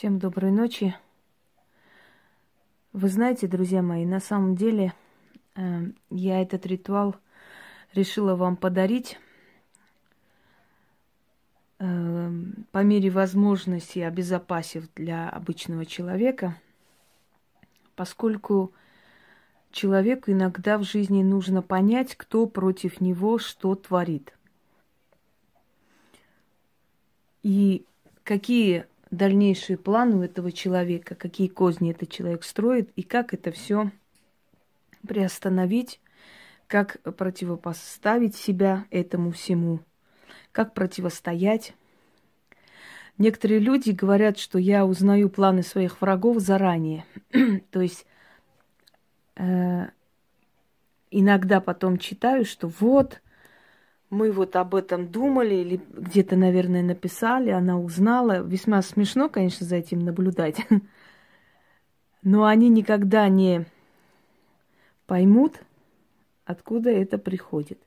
Всем доброй ночи. Вы знаете, друзья мои, на самом деле э, я этот ритуал решила вам подарить э, по мере возможности, обезопасив для обычного человека, поскольку человеку иногда в жизни нужно понять, кто против него что творит. И какие дальнейшие планы у этого человека, какие козни этот человек строит и как это все приостановить, как противопоставить себя этому всему, как противостоять. Некоторые люди говорят, что я узнаю планы своих врагов заранее. То есть э, иногда потом читаю, что вот мы вот об этом думали или где-то, наверное, написали, она узнала. Весьма смешно, конечно, за этим наблюдать. Но они никогда не поймут, откуда это приходит.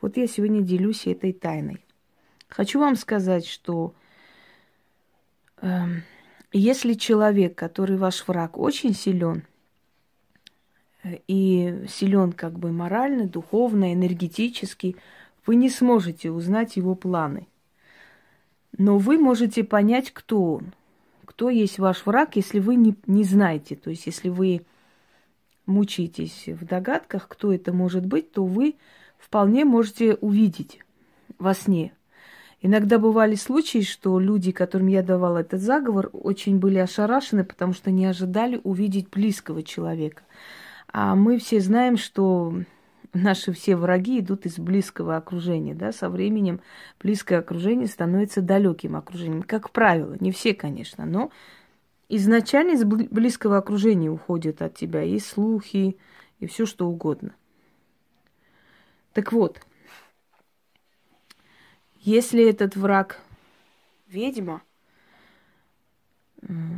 Вот я сегодня делюсь этой тайной. Хочу вам сказать, что э, если человек, который ваш враг, очень силен, э, и силен как бы морально, духовно, энергетически, вы не сможете узнать его планы. Но вы можете понять, кто он, кто есть ваш враг, если вы не, не знаете. То есть, если вы мучитесь в догадках, кто это может быть, то вы вполне можете увидеть во сне. Иногда бывали случаи, что люди, которым я давала этот заговор, очень были ошарашены, потому что не ожидали увидеть близкого человека. А мы все знаем, что наши все враги идут из близкого окружения, да, со временем близкое окружение становится далеким окружением, как правило, не все, конечно, но изначально из близкого окружения уходят от тебя и слухи, и все что угодно. Так вот, если этот враг ведьма,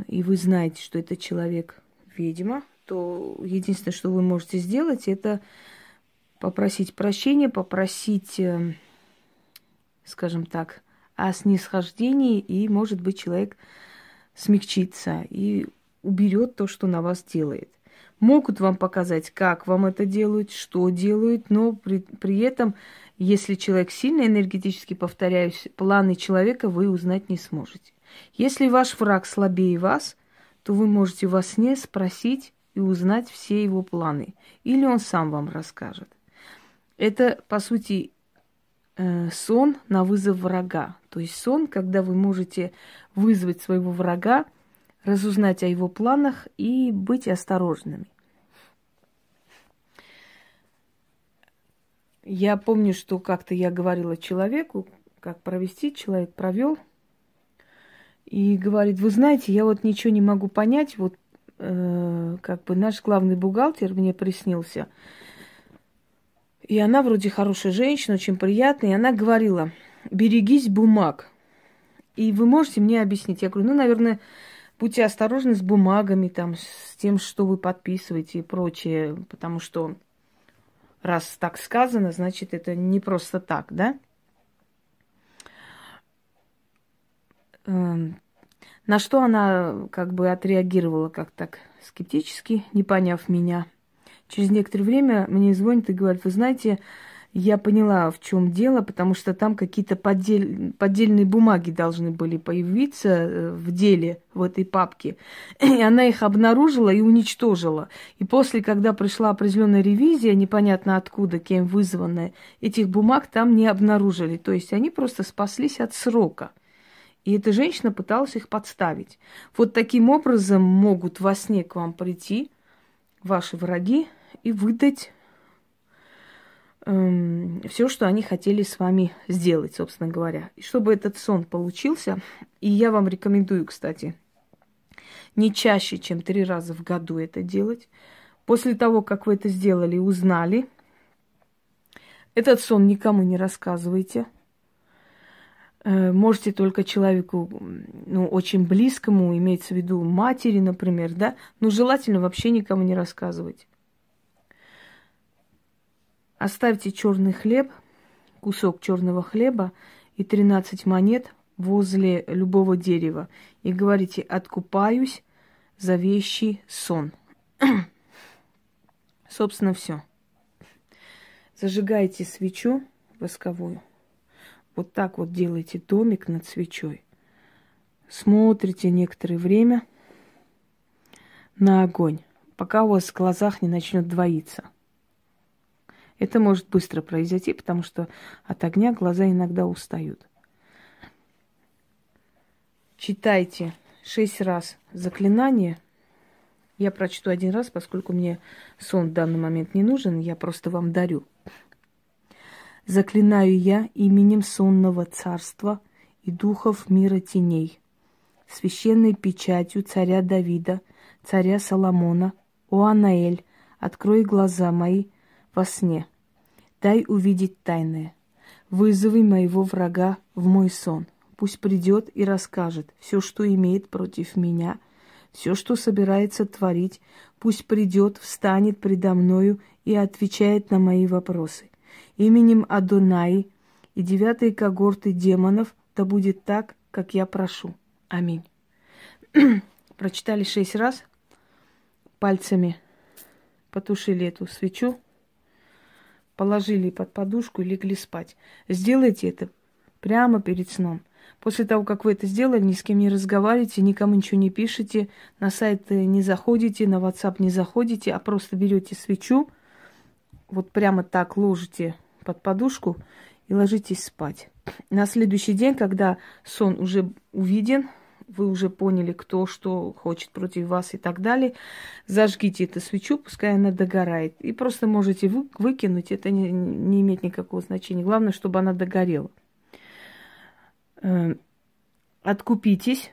и вы знаете, что это человек ведьма, то единственное, что вы можете сделать, это попросить прощения, попросить, э, скажем так, о снисхождении, и, может быть, человек смягчится и уберет то, что на вас делает. Могут вам показать, как вам это делают, что делают, но при, при этом, если человек сильно энергетически, повторяюсь, планы человека вы узнать не сможете. Если ваш враг слабее вас, то вы можете во сне спросить и узнать все его планы. Или он сам вам расскажет. Это, по сути, э, сон на вызов врага. То есть сон, когда вы можете вызвать своего врага, разузнать о его планах и быть осторожными. Я помню, что как-то я говорила человеку, как провести, человек провел, и говорит, вы знаете, я вот ничего не могу понять, вот э, как бы наш главный бухгалтер мне приснился – и она вроде хорошая женщина, очень приятная. И она говорила, берегись бумаг. И вы можете мне объяснить? Я говорю, ну, наверное, будьте осторожны с бумагами, там, с тем, что вы подписываете и прочее, потому что раз так сказано, значит, это не просто так, да? Эм, на что она как бы отреагировала как так скептически, не поняв меня – Через некоторое время мне звонит и говорит, вы знаете, я поняла, в чем дело, потому что там какие-то поддель, поддельные бумаги должны были появиться э, в деле, в этой папке. И она их обнаружила и уничтожила. И после, когда пришла определенная ревизия, непонятно откуда, кем вызванная, этих бумаг там не обнаружили. То есть они просто спаслись от срока. И эта женщина пыталась их подставить. Вот таким образом могут во сне к вам прийти ваши враги, и выдать эм, все, что они хотели с вами сделать, собственно говоря. И чтобы этот сон получился, и я вам рекомендую, кстати, не чаще, чем три раза в году это делать. После того, как вы это сделали, узнали, этот сон никому не рассказывайте. Э, можете только человеку, ну, очень близкому, имеется в виду матери, например, да, но желательно вообще никому не рассказывать. Оставьте черный хлеб, кусок черного хлеба и 13 монет возле любого дерева и говорите «откупаюсь за вещи сон». Собственно, все. Зажигайте свечу восковую. Вот так вот делайте домик над свечой. Смотрите некоторое время на огонь, пока у вас в глазах не начнет двоиться. Это может быстро произойти, потому что от огня глаза иногда устают. Читайте шесть раз заклинание. Я прочту один раз, поскольку мне сон в данный момент не нужен, я просто вам дарю. Заклинаю я именем сонного царства и духов мира теней, священной печатью царя Давида, царя Соломона, о Анаэль, открой глаза мои во сне, дай увидеть тайное, вызови моего врага в мой сон, пусть придет и расскажет все, что имеет против меня, все, что собирается творить, пусть придет, встанет предо мною и отвечает на мои вопросы. Именем Адонай и девятой когорты демонов, да будет так, как я прошу. Аминь. Прочитали шесть раз, пальцами потушили эту свечу, положили под подушку и легли спать. Сделайте это прямо перед сном. После того, как вы это сделали, ни с кем не разговариваете, никому ничего не пишете, на сайт не заходите, на WhatsApp не заходите, а просто берете свечу, вот прямо так ложите под подушку и ложитесь спать. На следующий день, когда сон уже увиден, вы уже поняли, кто что хочет против вас и так далее, зажгите эту свечу, пускай она догорает. И просто можете вы, выкинуть, это не, не имеет никакого значения. Главное, чтобы она догорела. Э, откупитесь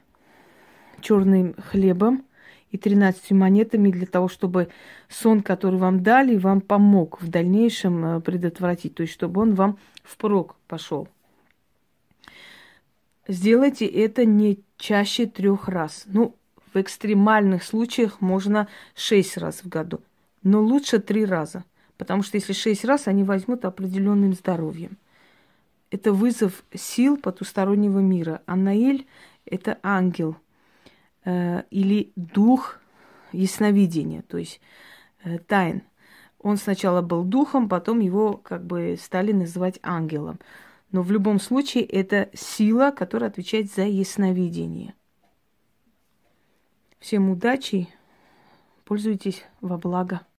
черным хлебом и 13 монетами для того, чтобы сон, который вам дали, вам помог в дальнейшем э, предотвратить, то есть чтобы он вам впрок пошел. Сделайте это не чаще трех раз. Ну, в экстремальных случаях можно шесть раз в году, но лучше три раза, потому что если шесть раз, они возьмут определенным здоровьем. Это вызов сил потустороннего мира. Анаиль – это ангел – Э, или дух ясновидения, то есть э, тайн. Он сначала был духом, потом его как бы стали называть ангелом. Но в любом случае это сила, которая отвечает за ясновидение. Всем удачи, пользуйтесь во благо.